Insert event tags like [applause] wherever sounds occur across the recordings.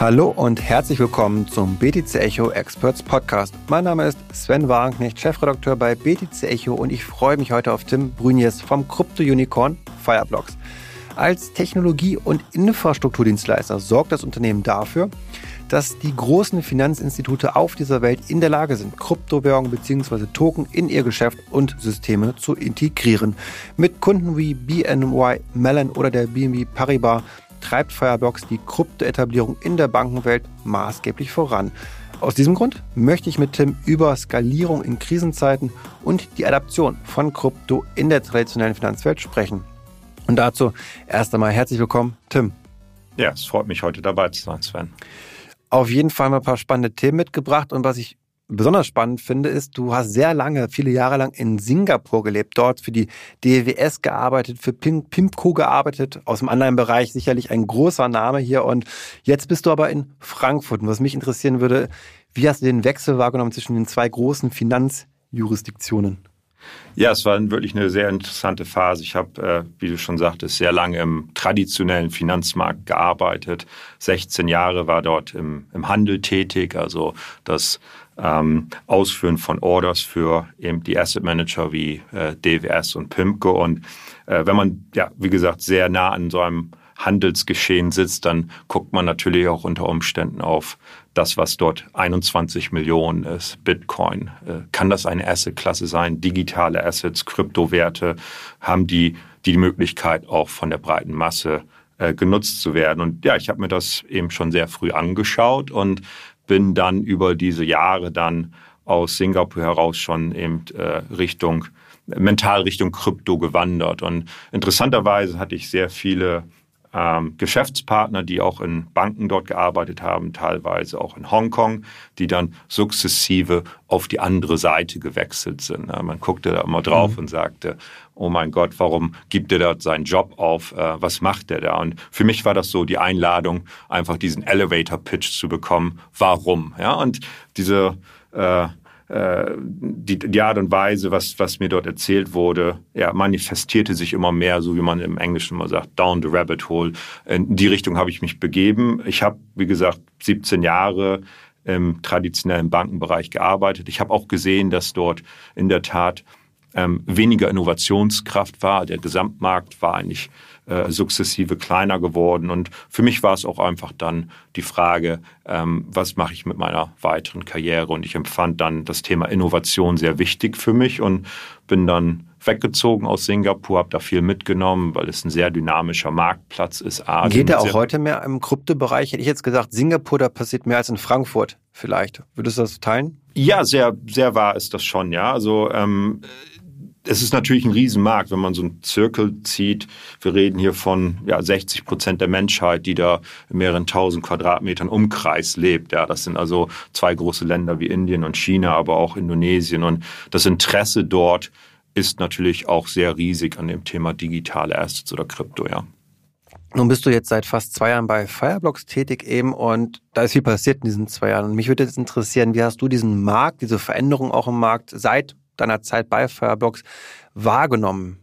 Hallo und herzlich willkommen zum BTC Echo Experts Podcast. Mein Name ist Sven Wagenknecht, Chefredakteur bei BTC Echo und ich freue mich heute auf Tim Brünjes vom Krypto-Unicorn Fireblocks. Als Technologie- und Infrastrukturdienstleister sorgt das Unternehmen dafür, dass die großen Finanzinstitute auf dieser Welt in der Lage sind, Kryptowährungen bzw. Token in ihr Geschäft und Systeme zu integrieren. Mit Kunden wie BNY Mellon oder der BNB Paribas treibt Fireblocks die Kryptoetablierung in der Bankenwelt maßgeblich voran. Aus diesem Grund möchte ich mit Tim über Skalierung in Krisenzeiten und die Adaption von Krypto in der traditionellen Finanzwelt sprechen. Und dazu erst einmal herzlich willkommen, Tim. Ja, es freut mich, heute dabei zu sein, Sven. Auf jeden Fall mal ein paar spannende Themen mitgebracht und was ich besonders spannend finde, ist, du hast sehr lange, viele Jahre lang in Singapur gelebt, dort für die DWS gearbeitet, für Pimco gearbeitet, aus dem anderen Bereich sicherlich ein großer Name hier und jetzt bist du aber in Frankfurt. Und was mich interessieren würde, wie hast du den Wechsel wahrgenommen zwischen den zwei großen Finanzjurisdiktionen? Ja, es war wirklich eine sehr interessante Phase. Ich habe, äh, wie du schon sagtest, sehr lange im traditionellen Finanzmarkt gearbeitet. 16 Jahre war dort im, im Handel tätig, also das ähm, Ausführen von Orders für eben die Asset Manager wie äh, DWS und PIMCO. Und äh, wenn man, ja, wie gesagt, sehr nah an so einem Handelsgeschehen sitzt, dann guckt man natürlich auch unter Umständen auf das, was dort 21 Millionen ist, Bitcoin. Äh, kann das eine Assetklasse sein? Digitale Assets, Kryptowerte, haben die die Möglichkeit auch von der breiten Masse äh, genutzt zu werden? Und ja, ich habe mir das eben schon sehr früh angeschaut und bin dann über diese Jahre dann aus Singapur heraus schon eben äh, Richtung mental Richtung Krypto gewandert. Und interessanterweise hatte ich sehr viele ähm, Geschäftspartner, die auch in Banken dort gearbeitet haben, teilweise auch in Hongkong, die dann sukzessive auf die andere Seite gewechselt sind. Ja, man guckte da immer drauf mhm. und sagte, oh mein Gott, warum gibt er dort seinen Job auf? Äh, was macht er da? Und für mich war das so die Einladung, einfach diesen Elevator-Pitch zu bekommen. Warum? Ja, und diese äh, äh, die, die Art und Weise, was, was mir dort erzählt wurde, ja, manifestierte sich immer mehr, so wie man im Englischen immer sagt, down the rabbit hole. In die Richtung habe ich mich begeben. Ich habe, wie gesagt, 17 Jahre im traditionellen Bankenbereich gearbeitet. Ich habe auch gesehen, dass dort in der Tat ähm, weniger Innovationskraft war. Der Gesamtmarkt war eigentlich äh, sukzessive kleiner geworden. Und für mich war es auch einfach dann die Frage, ähm, was mache ich mit meiner weiteren Karriere? Und ich empfand dann das Thema Innovation sehr wichtig für mich und bin dann weggezogen aus Singapur, habe da viel mitgenommen, weil es ein sehr dynamischer Marktplatz ist. Asien Geht er auch heute mehr im Kryptobereich? Hätte ich jetzt gesagt, Singapur, da passiert mehr als in Frankfurt vielleicht. Würdest du das teilen? Ja, sehr, sehr wahr ist das schon, ja. Also ähm, es ist natürlich ein Riesenmarkt, wenn man so einen Zirkel zieht. Wir reden hier von ja, 60 Prozent der Menschheit, die da in mehreren tausend Quadratmetern Umkreis lebt. Ja, das sind also zwei große Länder wie Indien und China, aber auch Indonesien. Und das Interesse dort ist natürlich auch sehr riesig an dem Thema digitale Assets oder Krypto, ja. Nun bist du jetzt seit fast zwei Jahren bei Fireblocks tätig eben und da ist viel passiert in diesen zwei Jahren. Und mich würde jetzt interessieren, wie hast du diesen Markt, diese Veränderung auch im Markt seit deiner Zeit bei Fireblocks wahrgenommen?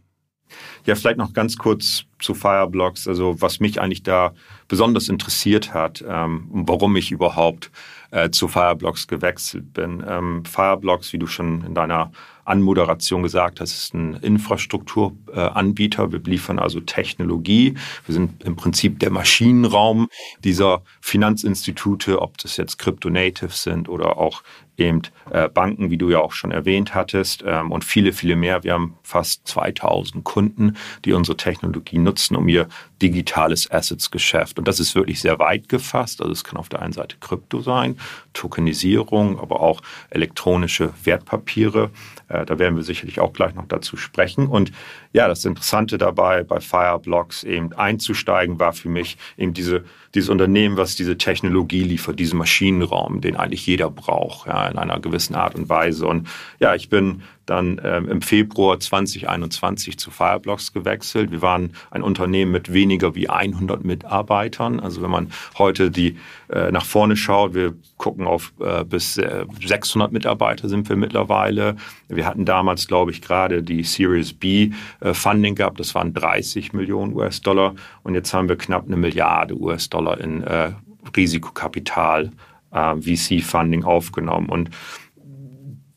Ja, vielleicht noch ganz kurz zu Fireblocks. Also was mich eigentlich da besonders interessiert hat, ähm, warum ich überhaupt äh, zu Fireblocks gewechselt bin. Ähm, Fireblocks, wie du schon in deiner Anmoderation gesagt hast, ist ein Infrastrukturanbieter. Wir liefern also Technologie. Wir sind im Prinzip der Maschinenraum dieser Finanzinstitute, ob das jetzt Crypto-Natives sind oder auch eben äh, Banken, wie du ja auch schon erwähnt hattest, ähm, und viele, viele mehr. Wir haben fast 2000 Kunden, die unsere Technologie nutzen, um ihr digitales Assets-Geschäft. Und das ist wirklich sehr weit gefasst. Also es kann auf der einen Seite Krypto sein, Tokenisierung, aber auch elektronische Wertpapiere. Äh, da werden wir sicherlich auch gleich noch dazu sprechen. Und ja, das Interessante dabei, bei Fireblocks eben einzusteigen, war für mich eben diese, dieses Unternehmen, was diese Technologie liefert, diesen Maschinenraum, den eigentlich jeder braucht, ja, in einer gewissen Art und Weise. Und ja, ich bin dann ähm, im Februar 2021 zu Fireblocks gewechselt. Wir waren ein Unternehmen mit weniger wie 100 Mitarbeitern. Also wenn man heute die äh, nach vorne schaut, wir gucken auf äh, bis äh, 600 Mitarbeiter sind wir mittlerweile. Wir hatten damals, glaube ich, gerade die Series B äh, Funding gehabt. Das waren 30 Millionen US-Dollar und jetzt haben wir knapp eine Milliarde US-Dollar in äh, Risikokapital, äh, VC-Funding aufgenommen. Und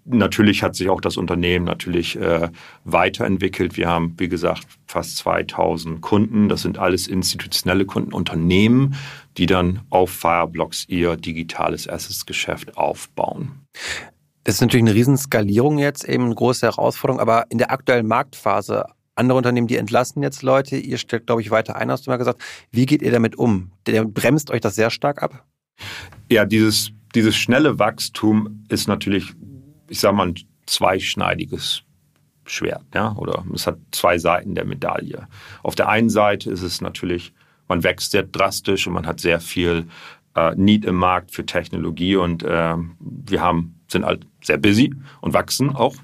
natürlich hat sich auch das Unternehmen natürlich äh, weiterentwickelt. Wir haben, wie gesagt, fast 2000 Kunden. Das sind alles institutionelle Kunden, Unternehmen, die dann auf Fireblocks ihr digitales Assets-Geschäft aufbauen. Das ist natürlich eine Riesenskalierung jetzt, eben eine große Herausforderung, aber in der aktuellen Marktphase, andere Unternehmen, die entlassen jetzt Leute, ihr stellt, glaube ich, weiter ein, hast du mal gesagt. Wie geht ihr damit um? Der bremst euch das sehr stark ab? Ja, dieses, dieses schnelle Wachstum ist natürlich ich sage mal, ein zweischneidiges Schwert. Ja? Oder es hat zwei Seiten der Medaille. Auf der einen Seite ist es natürlich, man wächst sehr drastisch und man hat sehr viel äh, Need im Markt für Technologie und äh, wir haben, sind halt sehr busy und wachsen auch.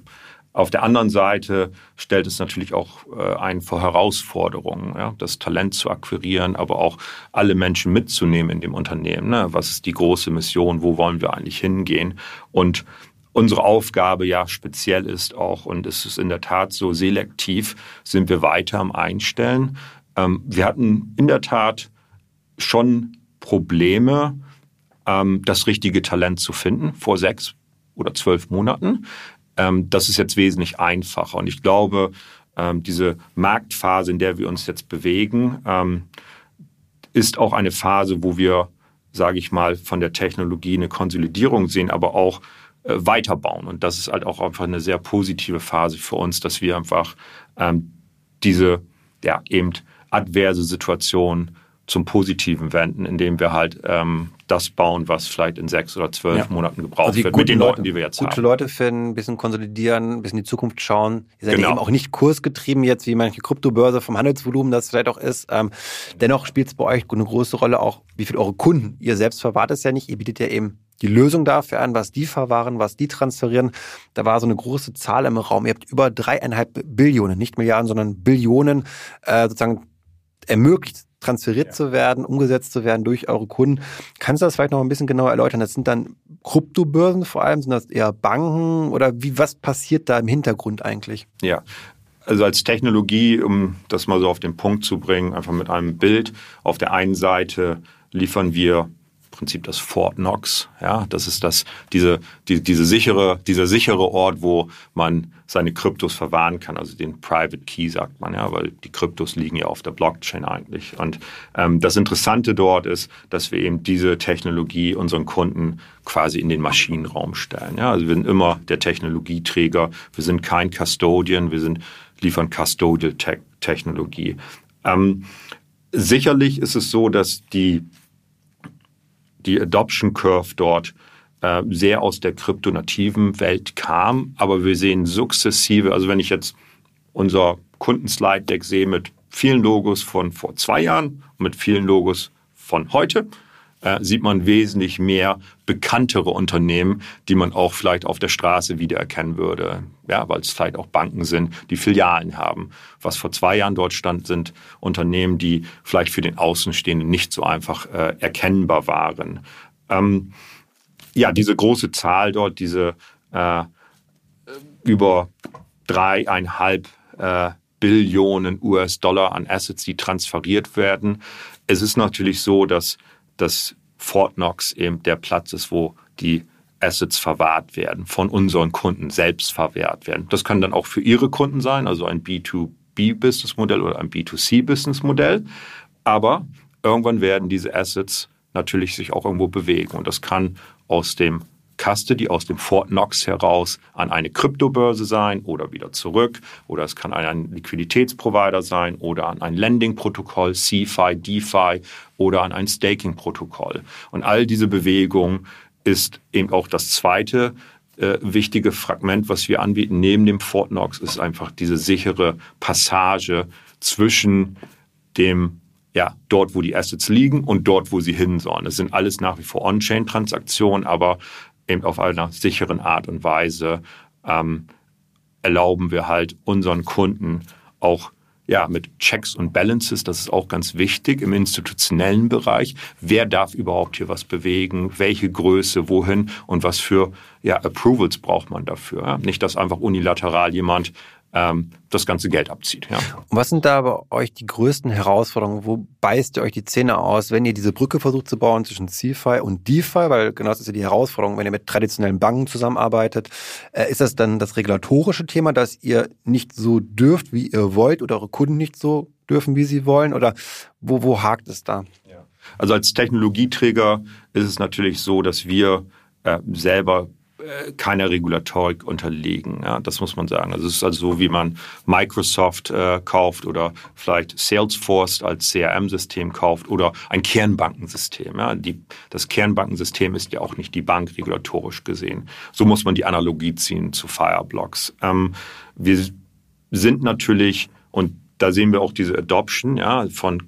Auf der anderen Seite stellt es natürlich auch äh, ein vor Herausforderungen, ja? das Talent zu akquirieren, aber auch alle Menschen mitzunehmen in dem Unternehmen. Ne? Was ist die große Mission? Wo wollen wir eigentlich hingehen? Und unsere Aufgabe ja speziell ist auch, und es ist in der Tat so selektiv, sind wir weiter am Einstellen. Ähm, wir hatten in der Tat schon Probleme, ähm, das richtige Talent zu finden vor sechs oder zwölf Monaten. Ähm, das ist jetzt wesentlich einfacher. Und ich glaube, diese Marktphase, in der wir uns jetzt bewegen, ist auch eine Phase, wo wir, sage ich mal, von der Technologie eine Konsolidierung sehen, aber auch weiterbauen. Und das ist halt auch einfach eine sehr positive Phase für uns, dass wir einfach ähm, diese ja eben adverse Situation zum Positiven wenden, indem wir halt ähm, das bauen, was vielleicht in sechs oder zwölf ja. Monaten gebraucht also wird, mit den Leuten, die wir jetzt gute haben. Gute Leute finden, ein bisschen konsolidieren, ein bisschen in die Zukunft schauen. Ihr seid genau. eben auch nicht kursgetrieben jetzt, wie manche Kryptobörse vom Handelsvolumen das vielleicht auch ist. Ähm, dennoch spielt es bei euch eine große Rolle auch, wie viel eure Kunden, ihr selbst verwahrt es ja nicht, ihr bietet ja eben die Lösung dafür an, was die verwahren, was die transferieren. Da war so eine große Zahl im Raum. Ihr habt über dreieinhalb Billionen, nicht Milliarden, sondern Billionen äh, sozusagen ermöglicht, transferiert ja. zu werden, umgesetzt zu werden durch eure Kunden. Kannst du das vielleicht noch ein bisschen genauer erläutern? Das sind dann Kryptobörsen vor allem, sind das eher Banken oder wie, was passiert da im Hintergrund eigentlich? Ja, also als Technologie, um das mal so auf den Punkt zu bringen, einfach mit einem Bild. Auf der einen Seite liefern wir Prinzip das Fort Knox. Ja, das ist das, diese, die, diese sichere, dieser sichere Ort, wo man seine Kryptos verwahren kann, also den Private Key sagt man, ja, weil die Kryptos liegen ja auf der Blockchain eigentlich. Und ähm, das Interessante dort ist, dass wir eben diese Technologie unseren Kunden quasi in den Maschinenraum stellen. Ja, also wir sind immer der Technologieträger, wir sind kein Custodian, wir sind liefern Custodial Technologie. Ähm, sicherlich ist es so, dass die die Adoption Curve dort äh, sehr aus der kryptonativen Welt kam. Aber wir sehen sukzessive, also wenn ich jetzt unser Kundenslide-Deck sehe mit vielen Logos von vor zwei Jahren und mit vielen Logos von heute, äh, sieht man wesentlich mehr bekanntere Unternehmen, die man auch vielleicht auf der Straße wiedererkennen würde. Ja, weil es vielleicht auch Banken sind, die Filialen haben. Was vor zwei Jahren dort stand, sind Unternehmen, die vielleicht für den Außenstehenden nicht so einfach äh, erkennbar waren. Ähm, ja, diese große Zahl dort, diese äh, über dreieinhalb äh, Billionen US-Dollar an Assets, die transferiert werden. Es ist natürlich so, dass dass Fort Knox eben der Platz ist, wo die Assets verwahrt werden, von unseren Kunden selbst verwahrt werden. Das kann dann auch für ihre Kunden sein, also ein B2B-Businessmodell oder ein B2C-Businessmodell. Aber irgendwann werden diese Assets natürlich sich auch irgendwo bewegen. Und das kann aus dem Custody aus dem Fort Knox heraus an eine Kryptobörse sein oder wieder zurück. Oder es kann ein Liquiditätsprovider sein oder an ein Lending-Protokoll, CFI, DeFi oder an ein Staking-Protokoll. Und all diese Bewegungen ist eben auch das zweite äh, wichtige Fragment, was wir anbieten neben dem Fort Knox, ist einfach diese sichere Passage zwischen dem ja, dort, wo die Assets liegen und dort, wo sie hin sollen. Das sind alles nach wie vor On-Chain-Transaktionen, aber eben auf einer sicheren Art und Weise ähm, erlauben wir halt unseren Kunden auch ja, mit Checks und Balances, das ist auch ganz wichtig im institutionellen Bereich. Wer darf überhaupt hier was bewegen? Welche Größe, wohin und was für ja, Approvals braucht man dafür? Nicht, dass einfach unilateral jemand ähm, das ganze Geld abzieht. Ja. Und was sind da bei euch die größten Herausforderungen? Wo beißt ihr euch die Zähne aus, wenn ihr diese Brücke versucht zu bauen zwischen CFI und DeFi? Weil genau das ist ja die Herausforderung, wenn ihr mit traditionellen Banken zusammenarbeitet. Äh, ist das dann das regulatorische Thema, dass ihr nicht so dürft, wie ihr wollt oder eure Kunden nicht so dürfen, wie sie wollen? Oder wo, wo hakt es da? Also als Technologieträger ist es natürlich so, dass wir äh, selber keiner Regulatorik unterlegen. Ja, das muss man sagen. Also es ist also so, wie man Microsoft äh, kauft oder vielleicht Salesforce als CRM-System kauft oder ein Kernbankensystem. Ja, die, das Kernbankensystem ist ja auch nicht die Bank regulatorisch gesehen. So muss man die Analogie ziehen zu Fireblocks. Ähm, wir sind natürlich und da sehen wir auch diese Adoption ja, von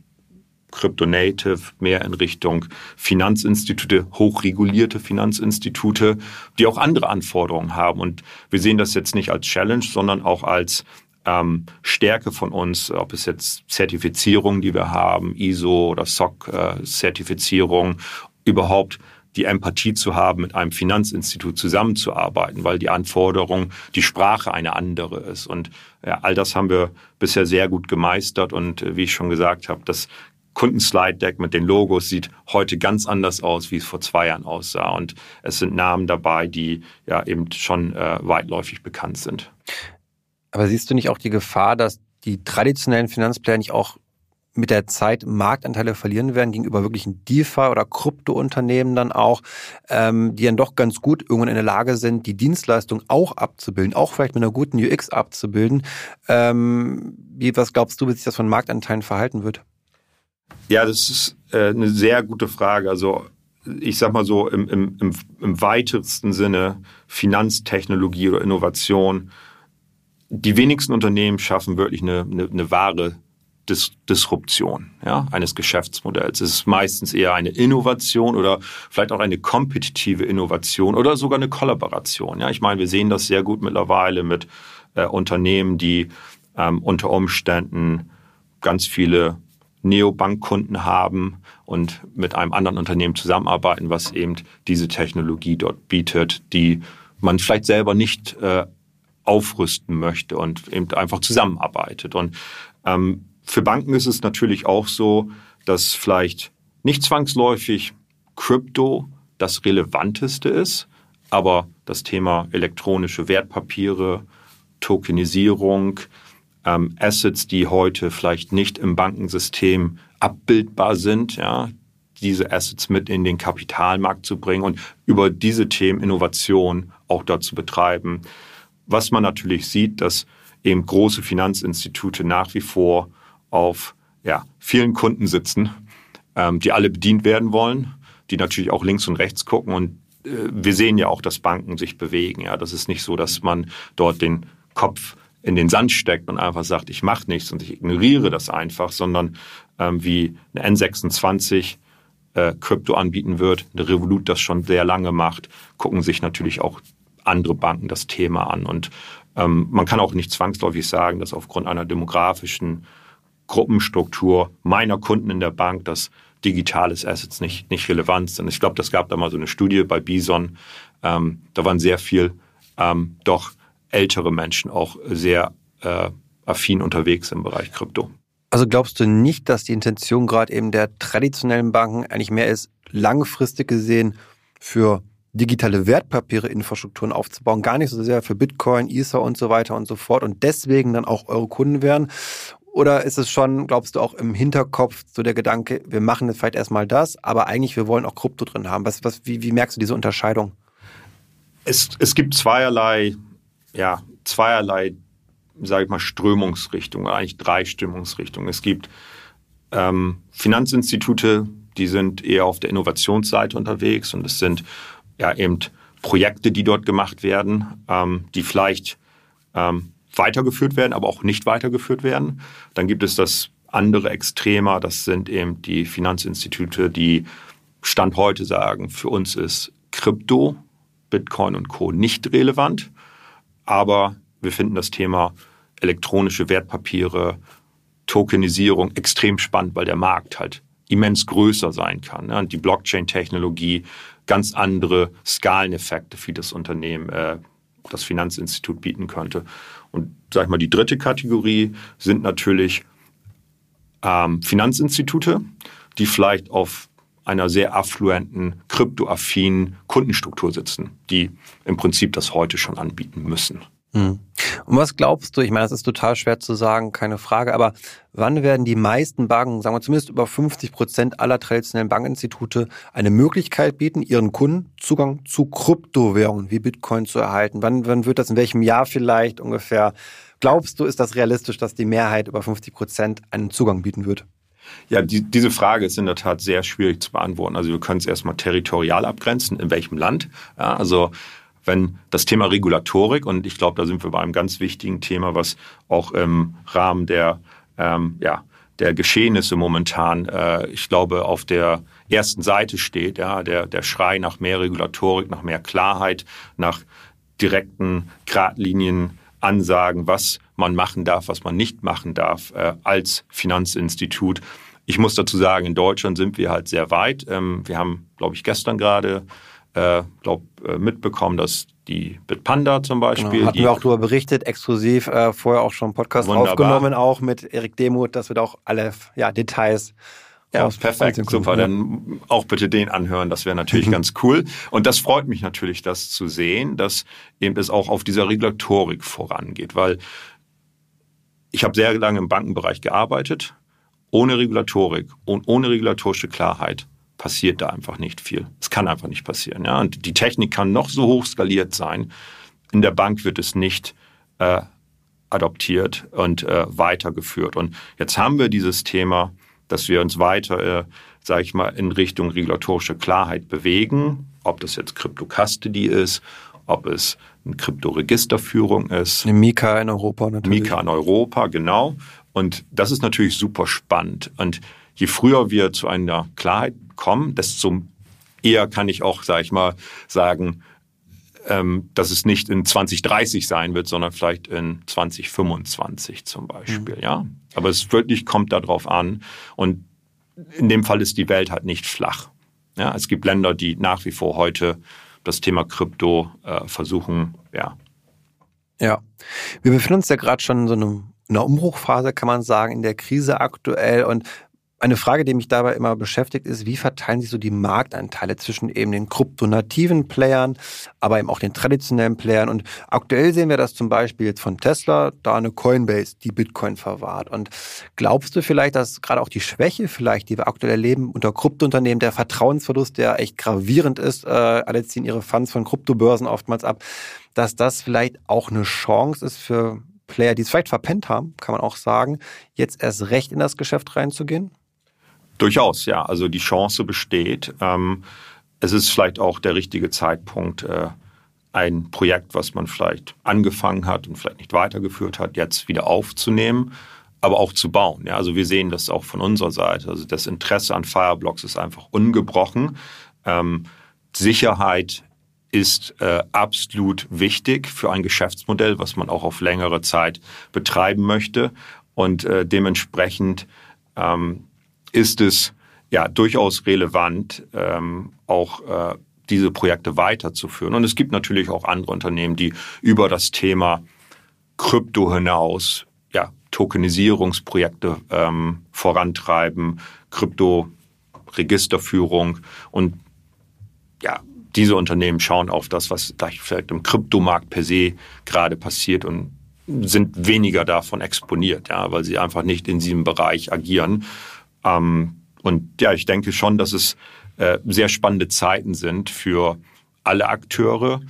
Crypto-Native, mehr in Richtung Finanzinstitute, hochregulierte Finanzinstitute, die auch andere Anforderungen haben. Und wir sehen das jetzt nicht als Challenge, sondern auch als ähm, Stärke von uns, ob es jetzt Zertifizierung, die wir haben, ISO oder SOC-Zertifizierung, äh, überhaupt die Empathie zu haben, mit einem Finanzinstitut zusammenzuarbeiten, weil die Anforderung, die Sprache eine andere ist. Und ja, all das haben wir bisher sehr gut gemeistert. Und äh, wie ich schon gesagt habe, das Kundenslide-Deck mit den Logos sieht heute ganz anders aus, wie es vor zwei Jahren aussah. Und es sind Namen dabei, die ja eben schon äh, weitläufig bekannt sind. Aber siehst du nicht auch die Gefahr, dass die traditionellen Finanzplayer nicht auch mit der Zeit Marktanteile verlieren werden gegenüber wirklichen DeFi oder Kryptounternehmen dann auch, ähm, die dann doch ganz gut irgendwann in der Lage sind, die Dienstleistung auch abzubilden, auch vielleicht mit einer guten UX abzubilden. Ähm, wie, was glaubst du, wie sich das von Marktanteilen verhalten wird? Ja, das ist äh, eine sehr gute Frage. Also ich sag mal so im, im, im, im weitesten Sinne Finanztechnologie oder Innovation. Die wenigsten Unternehmen schaffen wirklich eine, eine, eine wahre Dis Disruption ja, eines Geschäftsmodells. Es ist meistens eher eine Innovation oder vielleicht auch eine kompetitive Innovation oder sogar eine Kollaboration. Ja, ich meine, wir sehen das sehr gut mittlerweile mit äh, Unternehmen, die ähm, unter Umständen ganz viele Neobankkunden haben und mit einem anderen Unternehmen zusammenarbeiten, was eben diese Technologie dort bietet, die man vielleicht selber nicht äh, aufrüsten möchte und eben einfach zusammenarbeitet. Und ähm, für Banken ist es natürlich auch so, dass vielleicht nicht zwangsläufig Krypto das Relevanteste ist, aber das Thema elektronische Wertpapiere, Tokenisierung, ähm, Assets, die heute vielleicht nicht im Bankensystem abbildbar sind, ja, diese Assets mit in den Kapitalmarkt zu bringen und über diese Themen Innovation auch dort zu betreiben. Was man natürlich sieht, dass eben große Finanzinstitute nach wie vor auf ja, vielen Kunden sitzen, ähm, die alle bedient werden wollen, die natürlich auch links und rechts gucken und äh, wir sehen ja auch, dass Banken sich bewegen. Ja, das ist nicht so, dass man dort den Kopf in den Sand steckt und einfach sagt, ich mache nichts und ich ignoriere das einfach, sondern ähm, wie eine N26 äh, Krypto anbieten wird, eine Revolut das schon sehr lange macht, gucken sich natürlich auch andere Banken das Thema an. Und ähm, man kann auch nicht zwangsläufig sagen, dass aufgrund einer demografischen Gruppenstruktur meiner Kunden in der Bank das digitales Assets nicht, nicht relevant sind. Ich glaube, das gab da mal so eine Studie bei Bison. Ähm, da waren sehr viel ähm, doch ältere Menschen auch sehr äh, affin unterwegs im Bereich Krypto. Also glaubst du nicht, dass die Intention gerade eben der traditionellen Banken eigentlich mehr ist, langfristig gesehen für digitale Wertpapiere Infrastrukturen aufzubauen, gar nicht so sehr für Bitcoin, Ether und so weiter und so fort und deswegen dann auch eure Kunden werden? Oder ist es schon, glaubst du, auch im Hinterkopf so der Gedanke, wir machen jetzt vielleicht erstmal das, aber eigentlich wir wollen auch Krypto drin haben? Was, was, wie, wie merkst du diese Unterscheidung? Es, es gibt zweierlei ja, zweierlei, sage ich mal, Strömungsrichtungen, eigentlich drei Stimmungsrichtungen. Es gibt ähm, Finanzinstitute, die sind eher auf der Innovationsseite unterwegs und es sind ja eben Projekte, die dort gemacht werden, ähm, die vielleicht ähm, weitergeführt werden, aber auch nicht weitergeführt werden. Dann gibt es das andere Extremer, das sind eben die Finanzinstitute, die Stand heute sagen, für uns ist Krypto, Bitcoin und Co. nicht relevant. Aber wir finden das Thema elektronische Wertpapiere, Tokenisierung extrem spannend, weil der Markt halt immens größer sein kann. Und die Blockchain-Technologie ganz andere Skaleneffekte für das Unternehmen, äh, das Finanzinstitut bieten könnte. Und sag ich mal, die dritte Kategorie sind natürlich ähm, Finanzinstitute, die vielleicht auf einer sehr affluenten, kryptoaffinen Kundenstruktur sitzen, die im Prinzip das heute schon anbieten müssen. Hm. Und was glaubst du, ich meine, das ist total schwer zu sagen, keine Frage, aber wann werden die meisten Banken, sagen wir zumindest über 50 Prozent aller traditionellen Bankinstitute, eine Möglichkeit bieten, ihren Kunden Zugang zu Kryptowährungen wie Bitcoin zu erhalten? Wann, wann wird das, in welchem Jahr vielleicht ungefähr? Glaubst du, ist das realistisch, dass die Mehrheit über 50 Prozent einen Zugang bieten wird? Ja, die, diese Frage ist in der Tat sehr schwierig zu beantworten. Also wir können es erstmal territorial abgrenzen, in welchem Land. Ja, also wenn das Thema Regulatorik, und ich glaube, da sind wir bei einem ganz wichtigen Thema, was auch im Rahmen der, ähm, ja, der Geschehnisse momentan, äh, ich glaube, auf der ersten Seite steht, ja, der, der Schrei nach mehr Regulatorik, nach mehr Klarheit, nach direkten Gradlinien, Ansagen, was man machen darf, was man nicht machen darf äh, als Finanzinstitut. Ich muss dazu sagen, in Deutschland sind wir halt sehr weit. Ähm, wir haben, glaube ich, gestern gerade äh, glaub, äh, mitbekommen, dass die Bitpanda zum Beispiel. Genau. Hatten wir auch darüber berichtet, exklusiv, äh, vorher auch schon Podcast wunderbar. aufgenommen, auch mit Erik Demuth, dass wir da auch alle ja, Details ja, perfekt, super. Dann auch bitte den anhören, das wäre natürlich [laughs] ganz cool. Und das freut mich natürlich, das zu sehen, dass eben es auch auf dieser Regulatorik vorangeht, weil ich habe sehr lange im Bankenbereich gearbeitet. Ohne Regulatorik und ohne regulatorische Klarheit passiert da einfach nicht viel. Es kann einfach nicht passieren. Ja? Und die Technik kann noch so hoch skaliert sein. In der Bank wird es nicht äh, adoptiert und äh, weitergeführt. Und jetzt haben wir dieses Thema, dass wir uns weiter, äh, sage ich mal, in Richtung regulatorische Klarheit bewegen. Ob das jetzt Crypto-Custody ist, ob es eine Kryptoregisterführung ist. Eine Mika in Europa natürlich. Mika in Europa, genau. Und das ist natürlich super spannend. Und je früher wir zu einer Klarheit kommen, desto eher kann ich auch, sage ich mal, sagen, ähm, dass es nicht in 2030 sein wird, sondern vielleicht in 2025 zum Beispiel. Mhm. Ja, aber es wirklich kommt darauf an. Und in dem Fall ist die Welt halt nicht flach. Ja, es gibt Länder, die nach wie vor heute das Thema Krypto äh, versuchen, ja. Ja, wir befinden uns ja gerade schon in so einem einer Umbruchphase, kann man sagen, in der Krise aktuell. Und eine Frage, die mich dabei immer beschäftigt, ist, wie verteilen sich so die Marktanteile zwischen eben den kryptonativen Playern, aber eben auch den traditionellen Playern? Und aktuell sehen wir das zum Beispiel jetzt von Tesla, da eine Coinbase, die Bitcoin verwahrt. Und glaubst du vielleicht, dass gerade auch die Schwäche vielleicht, die wir aktuell erleben unter Kryptounternehmen, der Vertrauensverlust, der echt gravierend ist, äh, alle ziehen ihre Funds von Kryptobörsen oftmals ab, dass das vielleicht auch eine Chance ist für Player, die es vielleicht verpennt haben, kann man auch sagen, jetzt erst recht in das Geschäft reinzugehen? Durchaus, ja. Also die Chance besteht. Ähm, es ist vielleicht auch der richtige Zeitpunkt, äh, ein Projekt, was man vielleicht angefangen hat und vielleicht nicht weitergeführt hat, jetzt wieder aufzunehmen, aber auch zu bauen. Ja, also wir sehen das auch von unserer Seite. Also das Interesse an Fireblocks ist einfach ungebrochen. Ähm, Sicherheit ist äh, absolut wichtig für ein Geschäftsmodell, was man auch auf längere Zeit betreiben möchte. Und äh, dementsprechend ähm, ist es ja durchaus relevant, ähm, auch äh, diese Projekte weiterzuführen. Und es gibt natürlich auch andere Unternehmen, die über das Thema Krypto hinaus ja, Tokenisierungsprojekte ähm, vorantreiben, Krypto-Registerführung und ja, diese Unternehmen schauen auf das, was vielleicht im Kryptomarkt per se gerade passiert und sind weniger davon exponiert, ja, weil sie einfach nicht in diesem Bereich agieren. Ähm, und ja, ich denke schon, dass es äh, sehr spannende Zeiten sind für alle Akteure.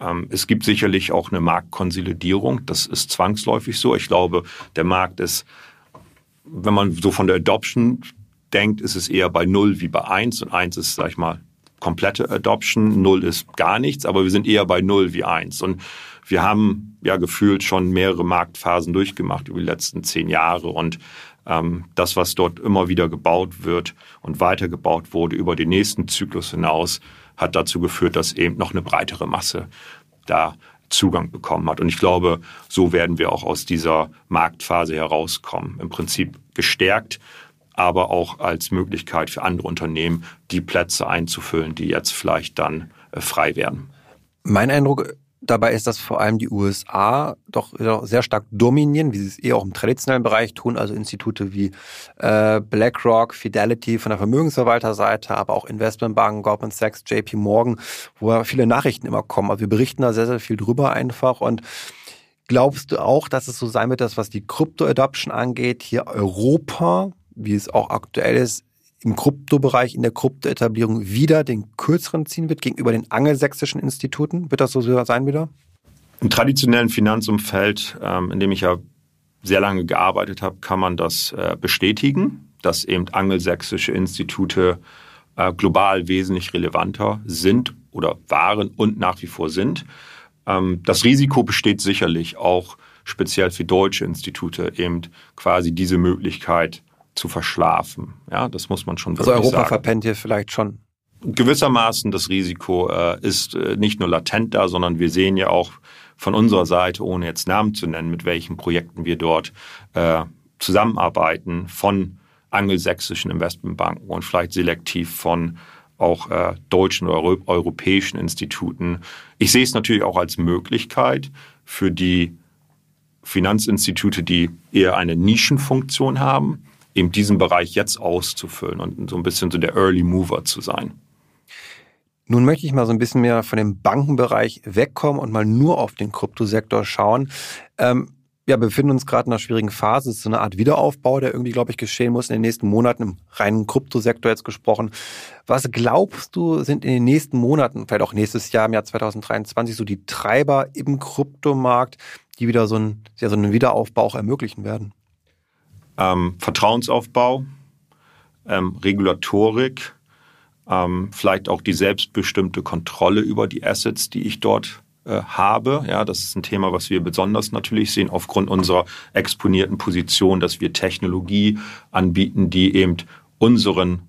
Ähm, es gibt sicherlich auch eine Marktkonsolidierung. Das ist zwangsläufig so. Ich glaube, der Markt ist, wenn man so von der Adoption denkt, ist es eher bei null wie bei eins und eins ist, sag ich mal, komplette Adoption. Null ist gar nichts, aber wir sind eher bei null wie eins. Und wir haben ja gefühlt schon mehrere Marktphasen durchgemacht über die letzten zehn Jahre und das, was dort immer wieder gebaut wird und weitergebaut wurde über den nächsten Zyklus hinaus, hat dazu geführt, dass eben noch eine breitere Masse da Zugang bekommen hat. Und ich glaube, so werden wir auch aus dieser Marktphase herauskommen. Im Prinzip gestärkt, aber auch als Möglichkeit für andere Unternehmen, die Plätze einzufüllen, die jetzt vielleicht dann äh, frei werden. Mein Eindruck Dabei ist das vor allem die USA doch sehr stark dominieren, wie sie es eher auch im traditionellen Bereich tun, also Institute wie äh, BlackRock, Fidelity von der Vermögensverwalterseite, aber auch Investmentbanken, Goldman Sachs, JP Morgan, wo viele Nachrichten immer kommen. Also wir berichten da sehr, sehr viel drüber einfach und Glaubst du auch, dass es so sein wird, dass was die Krypto-Adoption angeht, hier Europa, wie es auch aktuell ist, im Kryptobereich, in der Kryptoetablierung wieder den kürzeren ziehen wird gegenüber den angelsächsischen Instituten? Wird das so sein wieder? Im traditionellen Finanzumfeld, ähm, in dem ich ja sehr lange gearbeitet habe, kann man das äh, bestätigen, dass eben angelsächsische Institute äh, global wesentlich relevanter sind oder waren und nach wie vor sind. Ähm, das Risiko besteht sicherlich auch speziell für deutsche Institute eben quasi diese Möglichkeit zu verschlafen. Ja, das muss man schon also wirklich Also Europa sagen. verpennt hier vielleicht schon. Gewissermaßen das Risiko äh, ist äh, nicht nur latent da, sondern wir sehen ja auch von unserer Seite, ohne jetzt Namen zu nennen, mit welchen Projekten wir dort äh, zusammenarbeiten, von angelsächsischen Investmentbanken und vielleicht selektiv von auch äh, deutschen oder europäischen Instituten. Ich sehe es natürlich auch als Möglichkeit für die Finanzinstitute, die eher eine Nischenfunktion haben, eben diesen Bereich jetzt auszufüllen und so ein bisschen so der Early Mover zu sein. Nun möchte ich mal so ein bisschen mehr von dem Bankenbereich wegkommen und mal nur auf den Kryptosektor schauen. Ähm, ja, wir befinden uns gerade in einer schwierigen Phase. Es ist so eine Art Wiederaufbau, der irgendwie, glaube ich, geschehen muss in den nächsten Monaten im reinen Kryptosektor jetzt gesprochen. Was glaubst du, sind in den nächsten Monaten, vielleicht auch nächstes Jahr im Jahr 2023, so die Treiber im Kryptomarkt, die wieder so, ein, ja, so einen Wiederaufbau auch ermöglichen werden? Ähm, Vertrauensaufbau, ähm, Regulatorik, ähm, vielleicht auch die selbstbestimmte Kontrolle über die Assets, die ich dort äh, habe. Ja, das ist ein Thema, was wir besonders natürlich sehen aufgrund unserer exponierten Position, dass wir Technologie anbieten, die eben unseren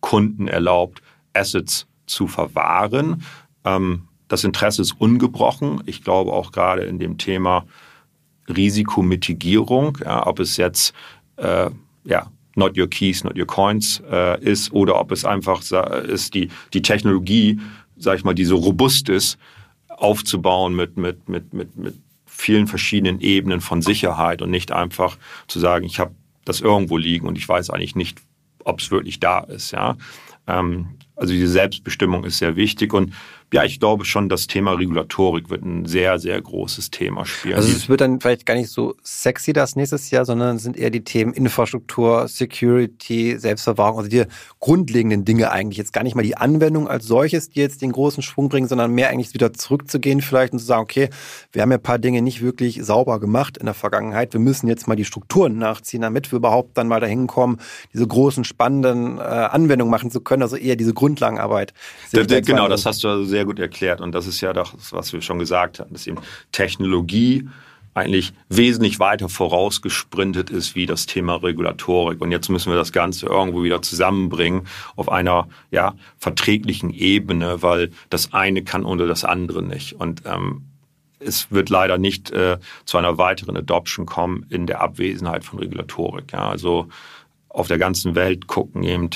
Kunden erlaubt, Assets zu verwahren. Ähm, das Interesse ist ungebrochen. Ich glaube auch gerade in dem Thema Risikomitigierung, ja, ob es jetzt äh, ja, not your keys, not your coins äh, ist oder ob es einfach ist die, die Technologie, sag ich mal, die so robust ist, aufzubauen mit, mit, mit, mit, mit vielen verschiedenen Ebenen von Sicherheit und nicht einfach zu sagen, ich habe das irgendwo liegen und ich weiß eigentlich nicht, ob es wirklich da ist. Ja? Ähm, also diese Selbstbestimmung ist sehr wichtig und ja, ich glaube schon, das Thema Regulatorik wird ein sehr, sehr großes Thema spielen. Also es wird dann vielleicht gar nicht so sexy das nächstes Jahr, sondern es sind eher die Themen Infrastruktur, Security, Selbstverwahrung, also die grundlegenden Dinge eigentlich. Jetzt gar nicht mal die Anwendung als solches, die jetzt den großen Schwung bringen, sondern mehr eigentlich wieder zurückzugehen vielleicht und zu sagen, okay, wir haben ja ein paar Dinge nicht wirklich sauber gemacht in der Vergangenheit. Wir müssen jetzt mal die Strukturen nachziehen, damit wir überhaupt dann mal dahin kommen, diese großen, spannenden äh, Anwendungen machen zu können. Also eher diese Grundlagenarbeit. genau, das hast du also sehr sehr gut erklärt. Und das ist ja das, was wir schon gesagt haben, dass eben Technologie eigentlich wesentlich weiter vorausgesprintet ist wie das Thema Regulatorik. Und jetzt müssen wir das Ganze irgendwo wieder zusammenbringen auf einer ja, verträglichen Ebene, weil das eine kann ohne das andere nicht. Und ähm, es wird leider nicht äh, zu einer weiteren Adoption kommen in der Abwesenheit von Regulatorik. Ja, also auf der ganzen Welt gucken eben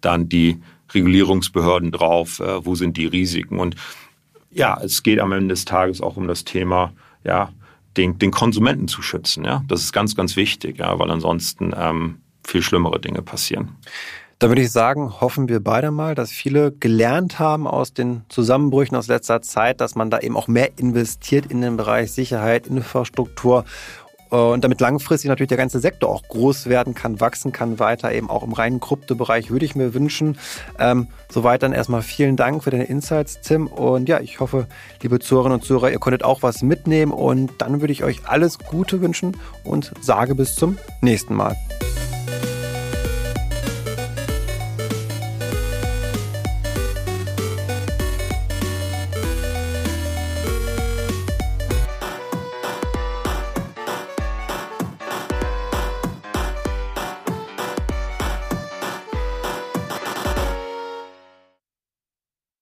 dann die Regulierungsbehörden drauf, äh, wo sind die Risiken. Und ja, es geht am Ende des Tages auch um das Thema, ja, den, den Konsumenten zu schützen. Ja, das ist ganz, ganz wichtig, ja, weil ansonsten ähm, viel schlimmere Dinge passieren. Da würde ich sagen, hoffen wir beide mal, dass viele gelernt haben aus den Zusammenbrüchen aus letzter Zeit, dass man da eben auch mehr investiert in den Bereich Sicherheit, Infrastruktur und damit langfristig natürlich der ganze Sektor auch groß werden kann, wachsen kann, weiter eben auch im reinen Kryptobereich, würde ich mir wünschen. Ähm, soweit dann erstmal vielen Dank für deine Insights, Tim. Und ja, ich hoffe, liebe Zuhörerinnen und Zuhörer, ihr konntet auch was mitnehmen. Und dann würde ich euch alles Gute wünschen und sage bis zum nächsten Mal.